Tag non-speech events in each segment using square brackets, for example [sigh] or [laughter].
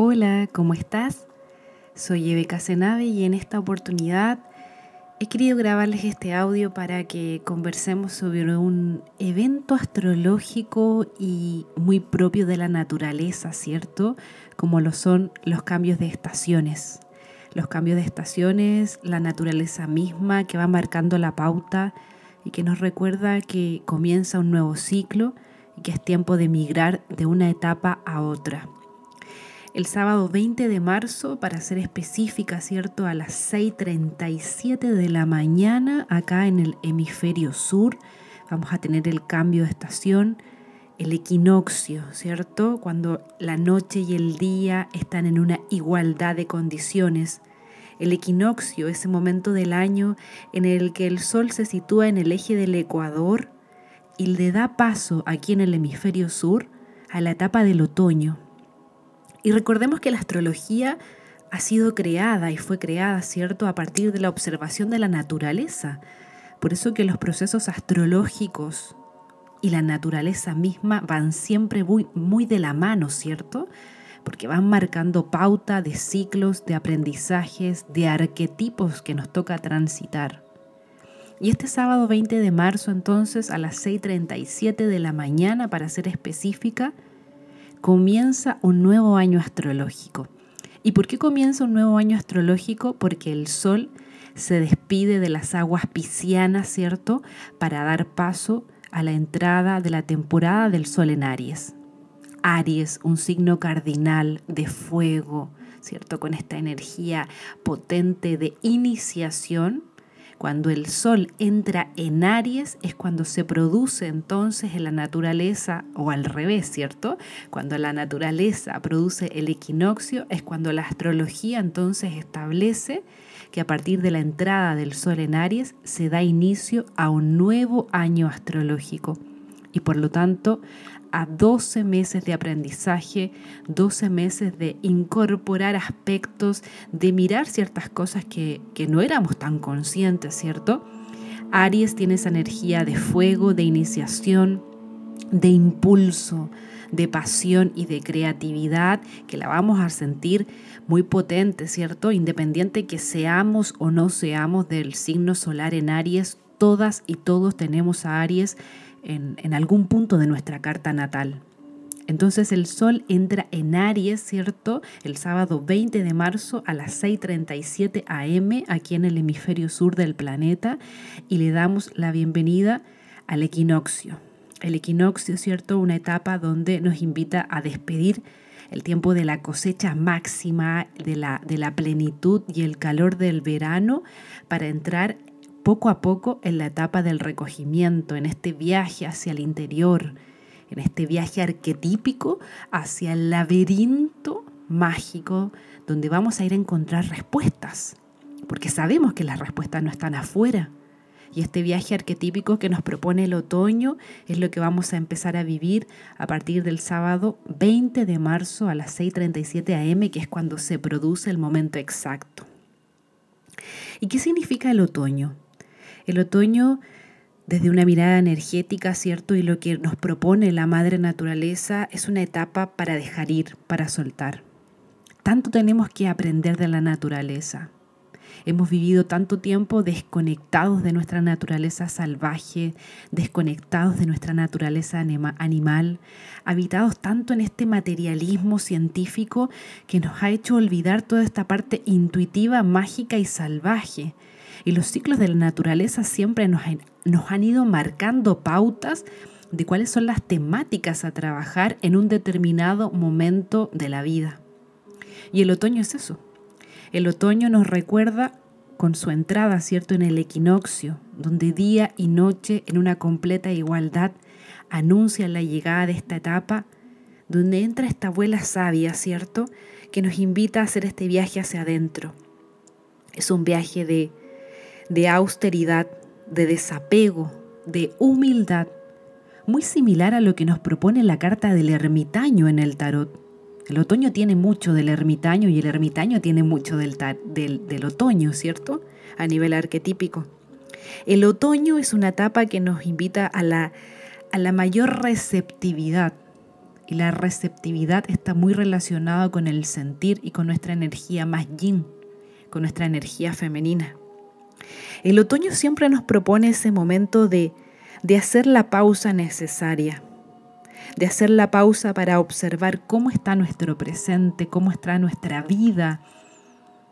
Hola, ¿cómo estás? Soy Eve Casenave y en esta oportunidad he querido grabarles este audio para que conversemos sobre un evento astrológico y muy propio de la naturaleza, ¿cierto? Como lo son los cambios de estaciones. Los cambios de estaciones, la naturaleza misma que va marcando la pauta y que nos recuerda que comienza un nuevo ciclo y que es tiempo de migrar de una etapa a otra el sábado 20 de marzo, para ser específica, ¿cierto? A las 6.37 de la mañana, acá en el hemisferio sur, vamos a tener el cambio de estación, el equinoccio, ¿cierto? Cuando la noche y el día están en una igualdad de condiciones. El equinoccio, ese momento del año en el que el sol se sitúa en el eje del ecuador y le da paso aquí en el hemisferio sur a la etapa del otoño, y recordemos que la astrología ha sido creada y fue creada, ¿cierto?, a partir de la observación de la naturaleza. Por eso que los procesos astrológicos y la naturaleza misma van siempre muy, muy de la mano, ¿cierto? Porque van marcando pauta de ciclos, de aprendizajes, de arquetipos que nos toca transitar. Y este sábado 20 de marzo, entonces, a las 6.37 de la mañana, para ser específica, comienza un nuevo año astrológico. ¿Y por qué comienza un nuevo año astrológico? Porque el Sol se despide de las aguas piscianas, ¿cierto? Para dar paso a la entrada de la temporada del Sol en Aries. Aries, un signo cardinal de fuego, ¿cierto? Con esta energía potente de iniciación, cuando el Sol entra en Aries es cuando se produce entonces en la naturaleza, o al revés, ¿cierto? Cuando la naturaleza produce el equinoccio es cuando la astrología entonces establece que a partir de la entrada del Sol en Aries se da inicio a un nuevo año astrológico y por lo tanto a 12 meses de aprendizaje, 12 meses de incorporar aspectos, de mirar ciertas cosas que, que no éramos tan conscientes, ¿cierto? Aries tiene esa energía de fuego, de iniciación, de impulso, de pasión y de creatividad que la vamos a sentir muy potente, ¿cierto? Independiente que seamos o no seamos del signo solar en Aries, todas y todos tenemos a Aries en, algún punto de nuestra carta natal. Entonces el Sol entra en Aries, ¿cierto? El sábado 20 de marzo a las 6.37 am aquí en el hemisferio sur del planeta y le damos la bienvenida al equinoccio. El equinoccio, ¿cierto? Una etapa donde nos invita a despedir el tiempo de la cosecha máxima, de la, de la plenitud y el calor del verano para entrar poco a poco en la etapa del recogimiento, en este viaje hacia el interior, en este viaje arquetípico hacia el laberinto mágico donde vamos a ir a encontrar respuestas, porque sabemos que las respuestas no están afuera. Y este viaje arquetípico que nos propone el otoño es lo que vamos a empezar a vivir a partir del sábado 20 de marzo a las 6.37 am, que es cuando se produce el momento exacto. ¿Y qué significa el otoño? El otoño, desde una mirada energética, ¿cierto? Y lo que nos propone la madre naturaleza es una etapa para dejar ir, para soltar. Tanto tenemos que aprender de la naturaleza. Hemos vivido tanto tiempo desconectados de nuestra naturaleza salvaje, desconectados de nuestra naturaleza animal, habitados tanto en este materialismo científico que nos ha hecho olvidar toda esta parte intuitiva, mágica y salvaje y los ciclos de la naturaleza siempre nos, nos han ido marcando pautas de cuáles son las temáticas a trabajar en un determinado momento de la vida. Y el otoño es eso. El otoño nos recuerda con su entrada, ¿cierto?, en el equinoccio, donde día y noche en una completa igualdad anuncian la llegada de esta etapa, donde entra esta abuela sabia, ¿cierto?, que nos invita a hacer este viaje hacia adentro. Es un viaje de de austeridad, de desapego, de humildad, muy similar a lo que nos propone la carta del ermitaño en el tarot. El otoño tiene mucho del ermitaño y el ermitaño tiene mucho del, del, otoño, ¿cierto? A nivel arquetípico. El otoño es una etapa que nos invita a la, a la mayor receptividad, y la receptividad está muy relacionada con el sentir y con nuestra energía más yin, con nuestra energía femenina. El otoño siempre nos propone ese momento de, de hacer la pausa necesaria, de hacer la pausa para observar cómo está nuestro presente, cómo está nuestra vida,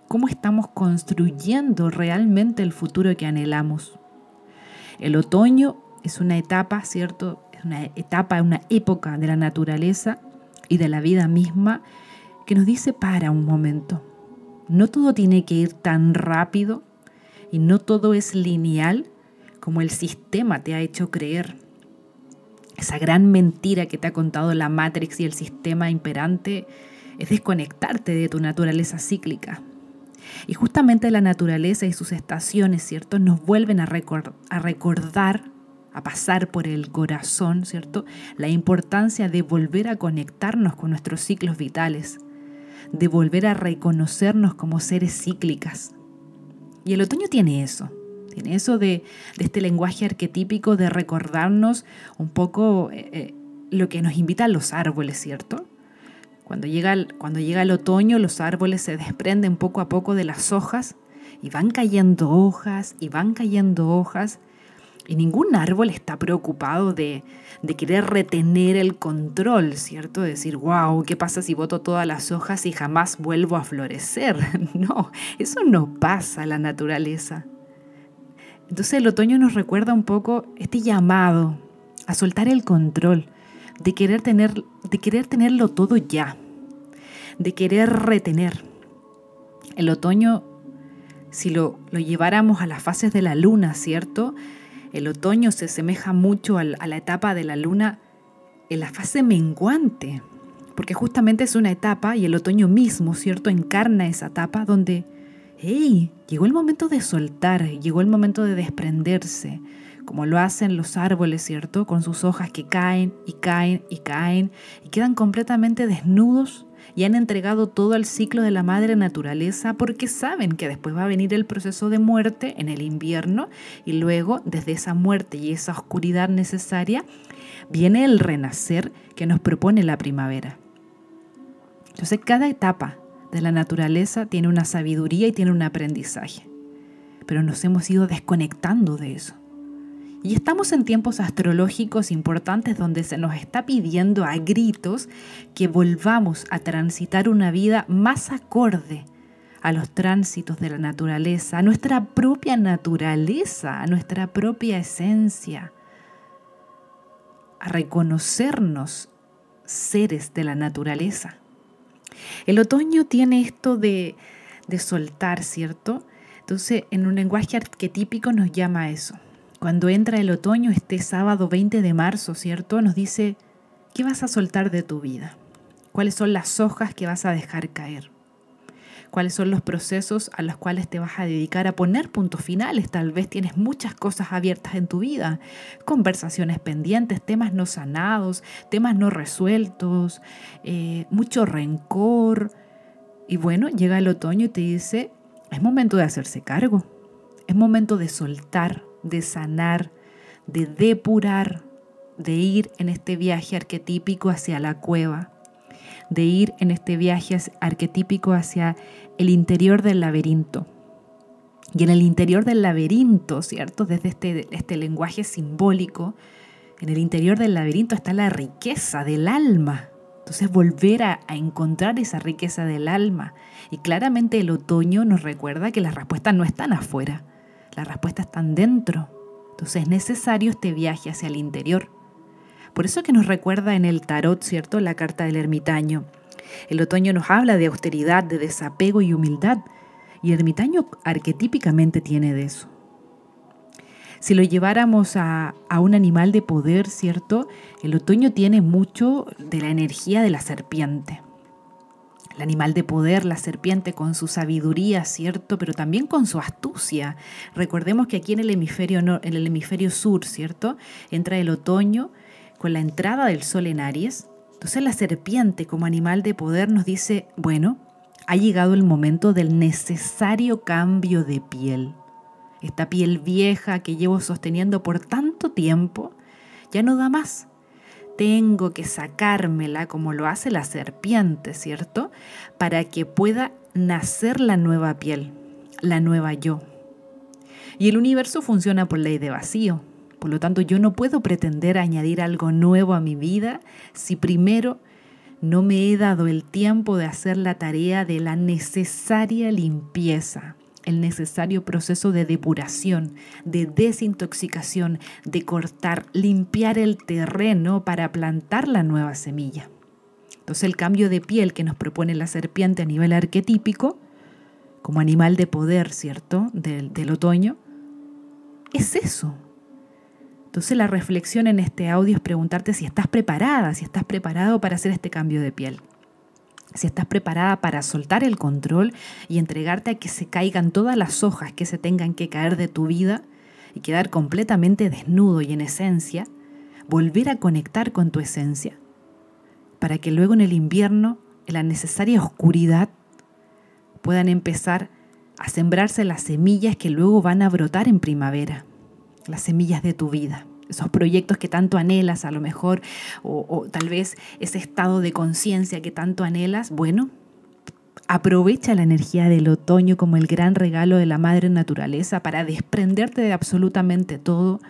cómo estamos construyendo realmente el futuro que anhelamos. El otoño es una etapa, ¿cierto? Es una etapa, una época de la naturaleza y de la vida misma que nos dice para un momento. No todo tiene que ir tan rápido y no todo es lineal como el sistema te ha hecho creer. Esa gran mentira que te ha contado la Matrix y el sistema imperante es desconectarte de tu naturaleza cíclica. Y justamente la naturaleza y sus estaciones, ¿cierto? Nos vuelven a, a recordar a pasar por el corazón, ¿cierto? La importancia de volver a conectarnos con nuestros ciclos vitales, de volver a reconocernos como seres cíclicas. Y el otoño tiene eso, tiene eso de, este lenguaje arquetípico de recordarnos un poco eh, eh, lo que nos invitan los árboles, ¿cierto? Cuando llega, el, cuando llega el otoño, los árboles se desprenden poco a poco de las hojas y van cayendo hojas y van cayendo hojas y ningún árbol está preocupado de, querer retener el control, ¿cierto? De decir, wow, ¿qué pasa si boto todas las hojas y jamás vuelvo a florecer? [laughs] No, eso no pasa en la naturaleza. Entonces el otoño nos recuerda un poco este llamado a soltar el control, de querer, tener, de querer tenerlo todo ya, de querer retener. El otoño, si lo, lo lleváramos a las fases de la luna, ¿cierto? El otoño se asemeja mucho a la etapa de la luna en la fase menguante, porque justamente es una etapa y el otoño mismo, ¿cierto? Encarna esa etapa donde, hey, llegó el momento de soltar, llegó el momento de desprenderse, como lo hacen los árboles, ¿cierto? Con sus hojas que caen y caen y caen y quedan completamente desnudos y han entregado todo al ciclo de la madre naturaleza porque saben que después va a venir el proceso de muerte en el invierno y luego desde esa muerte y esa oscuridad necesaria viene el renacer que nos propone la primavera. Entonces cada etapa de la naturaleza tiene una sabiduría y tiene un aprendizaje, pero nos hemos ido desconectando de eso. Y estamos en tiempos astrológicos importantes donde se nos está pidiendo a gritos que volvamos a transitar una vida más acorde a los tránsitos de la naturaleza, a nuestra propia naturaleza, a nuestra propia esencia, a reconocernos seres de la naturaleza. El otoño tiene esto de, de soltar, ¿cierto? Entonces, en un lenguaje arquetípico nos llama a eso. Cuando entra el otoño, este sábado 20 de marzo, ¿cierto? Nos dice, ¿qué vas a soltar de tu vida? ¿Cuáles son las hojas que vas a dejar caer? ¿Cuáles son los procesos a los cuales te vas a dedicar a poner puntos finales? Tal vez tienes muchas cosas abiertas en tu vida, conversaciones pendientes, temas no sanados, temas no resueltos, eh, mucho rencor. Y bueno, llega el otoño y te dice, es momento de hacerse cargo, es momento de soltar, de sanar, de depurar, de ir en este viaje arquetípico hacia la cueva, de ir en este viaje arquetípico hacia el interior del laberinto. Y en el interior del laberinto, ¿cierto? Desde este, este lenguaje simbólico, en el interior del laberinto está la riqueza del alma. Entonces volver a, a, encontrar esa riqueza del alma. Y claramente el otoño nos recuerda que las respuestas no están afuera, las respuestas están dentro. Entonces es necesario este viaje hacia el interior. Por eso que nos recuerda en el tarot, ¿cierto? La carta del ermitaño. El otoño nos habla de austeridad, de desapego y humildad. Y el ermitaño arquetípicamente tiene de eso. Si lo lleváramos a, a, un animal de poder, ¿cierto? El otoño tiene mucho de la energía de la serpiente el animal de poder, la serpiente, con su sabiduría, ¿cierto? Pero también con su astucia. Recordemos que aquí en el hemisferio, en el hemisferio sur, ¿cierto? Entra el otoño con la entrada del sol en Aries. Entonces la serpiente como animal de poder nos dice, bueno, ha llegado el momento del necesario cambio de piel. Esta piel vieja que llevo sosteniendo por tanto tiempo ya no da más. Tengo que sacármela como lo hace la serpiente, ¿cierto? Para que pueda nacer la nueva piel, la nueva yo. Y el universo funciona por ley de vacío. Por lo tanto, yo no puedo pretender añadir algo nuevo a mi vida si primero no me he dado el tiempo de hacer la tarea de la necesaria limpieza, el necesario proceso de depuración, de desintoxicación, de cortar, limpiar el terreno para plantar la nueva semilla. Entonces el cambio de piel que nos propone la serpiente a nivel arquetípico, como animal de poder, ¿cierto?, del, del otoño, es eso. Entonces la reflexión en este audio es preguntarte si estás preparada, si estás preparado para hacer este cambio de piel si estás preparada para soltar el control y entregarte a que se caigan todas las hojas que se tengan que caer de tu vida y quedar completamente desnudo y en esencia, volver a conectar con tu esencia, para que luego en el invierno, en la necesaria oscuridad, puedan empezar a sembrarse las semillas que luego van a brotar en primavera, las semillas de tu vida esos proyectos que tanto anhelas a lo mejor, o, tal vez ese estado de conciencia que tanto anhelas, bueno, aprovecha la energía del otoño como el gran regalo de la madre naturaleza para desprenderte de absolutamente todo,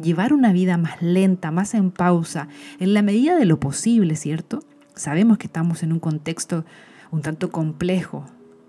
llevar una vida más lenta, más en pausa, en la medida de lo posible, ¿cierto? Sabemos que estamos en un contexto un tanto complejo,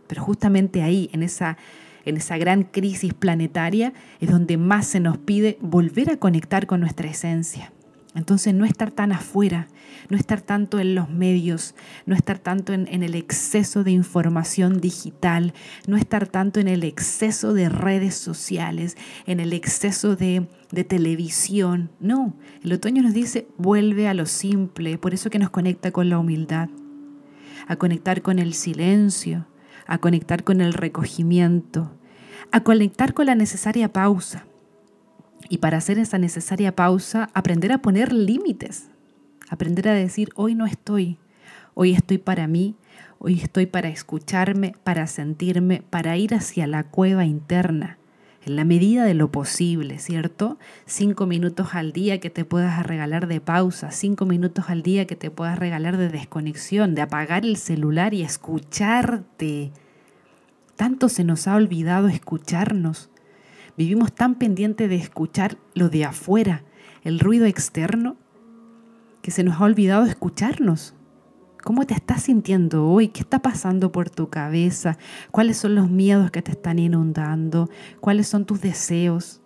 pero justamente ahí, en esa en esa gran crisis planetaria, es donde más se nos pide volver a conectar con nuestra esencia. Entonces no estar tan afuera, no estar tanto en los medios, no estar tanto en, el exceso de información digital, no estar tanto en el exceso de redes sociales, en el exceso de, televisión. No, el otoño nos dice vuelve a lo simple, por eso que nos conecta con la humildad, a conectar con el silencio, a conectar con el recogimiento, a conectar con la necesaria pausa. Y para hacer esa necesaria pausa, aprender a poner límites, aprender a decir, hoy no estoy, hoy estoy para mí, hoy estoy para escucharme, para sentirme, para ir hacia la cueva interna, en la medida de lo posible, ¿cierto? Cinco minutos al día que te puedas regalar de pausa, cinco minutos al día que te puedas regalar de desconexión, de apagar el celular y escucharte. Tanto se nos ha olvidado escucharnos. Vivimos tan pendientes de escuchar lo de afuera, el ruido externo, que se nos ha olvidado escucharnos. ¿Cómo te estás sintiendo hoy? ¿Qué está pasando por tu cabeza? ¿Cuáles son los miedos que te están inundando? ¿Cuáles son tus deseos?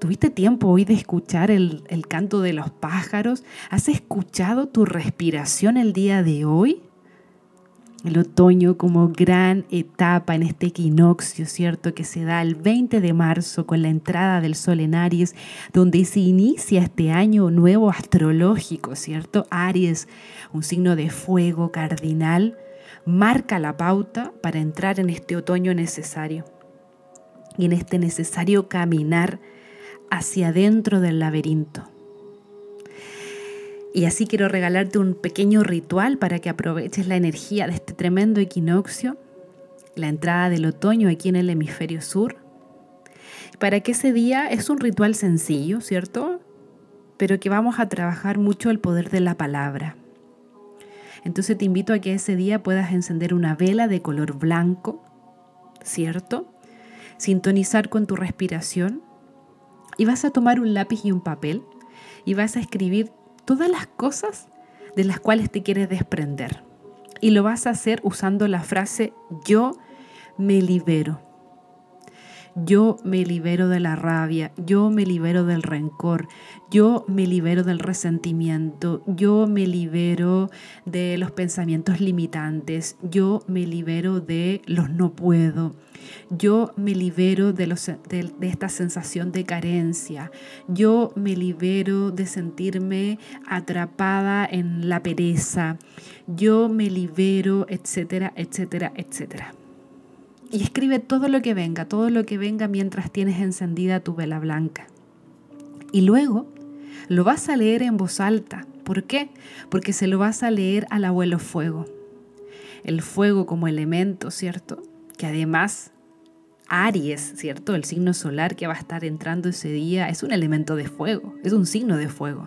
¿Tuviste tiempo hoy de escuchar el, el, canto de los pájaros? ¿Has escuchado tu respiración el día de hoy? El otoño como gran etapa en este equinoccio, ¿cierto? Que se da el 20 de marzo con la entrada del sol en Aries, donde se inicia este año nuevo astrológico, ¿cierto? Aries, un signo de fuego cardinal, marca la pauta para entrar en este otoño necesario y en este necesario caminar hacia adentro del laberinto y así quiero regalarte un pequeño ritual para que aproveches la energía de este tremendo equinoccio, la entrada del otoño aquí en el hemisferio sur. Para que ese día es un ritual sencillo, ¿cierto? Pero que vamos a trabajar mucho el poder de la palabra. Entonces te invito a que ese día puedas encender una vela de color blanco, ¿cierto? Sintonizar con tu respiración y vas a tomar un lápiz y un papel y vas a escribir todas las cosas de las cuales te quieres desprender. Y lo vas a hacer usando la frase yo me libero. Yo me libero de la rabia, yo me libero del rencor, yo me libero del resentimiento, yo me libero de los pensamientos limitantes, yo me libero de los no puedo, yo me libero de, los, de, esta sensación de carencia, yo me libero de sentirme atrapada en la pereza, yo me libero, etcétera, etcétera, etcétera. Y escribe todo lo que venga, todo lo que venga mientras tienes encendida tu vela blanca. Y luego lo vas a leer en voz alta. ¿Por qué? Porque se lo vas a leer al abuelo fuego. El fuego como elemento, ¿cierto? Que además Aries, ¿cierto? El signo solar que va a estar entrando ese día es un elemento de fuego, es un signo de fuego.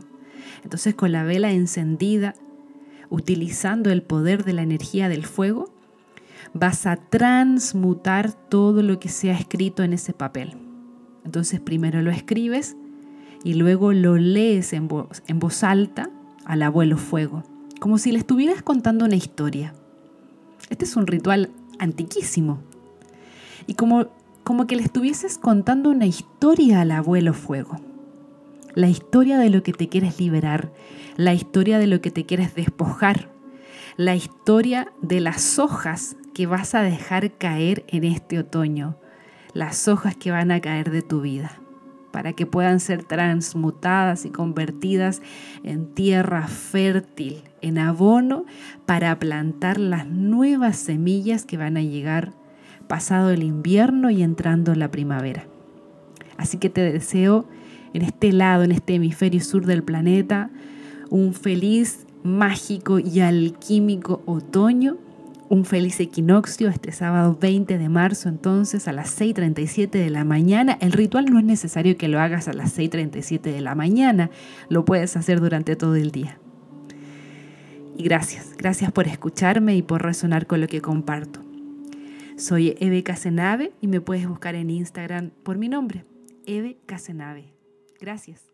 Entonces con la vela encendida, utilizando el poder de la energía del fuego, vas a transmutar todo lo que se ha escrito en ese papel. Entonces primero lo escribes y luego lo lees en voz, en voz alta al abuelo fuego, como si le estuvieras contando una historia. Este es un ritual antiquísimo. Y como, como que le estuvieses contando una historia al abuelo fuego. La historia de lo que te quieres liberar, la historia de lo que te quieres despojar, la historia de las hojas que vas a dejar caer en este otoño, las hojas que van a caer de tu vida, para que puedan ser transmutadas y convertidas en tierra fértil, en abono, para plantar las nuevas semillas que van a llegar pasado el invierno y entrando la primavera. Así que te deseo en este lado, en este hemisferio sur del planeta, un feliz, mágico y alquímico otoño un feliz equinoccio este sábado 20 de marzo entonces a las 6.37 de la mañana. El ritual no es necesario que lo hagas a las 6.37 de la mañana, lo puedes hacer durante todo el día. Y gracias, gracias por escucharme y por resonar con lo que comparto. Soy Eve Casenave y me puedes buscar en Instagram por mi nombre, Eve Casenave. Gracias.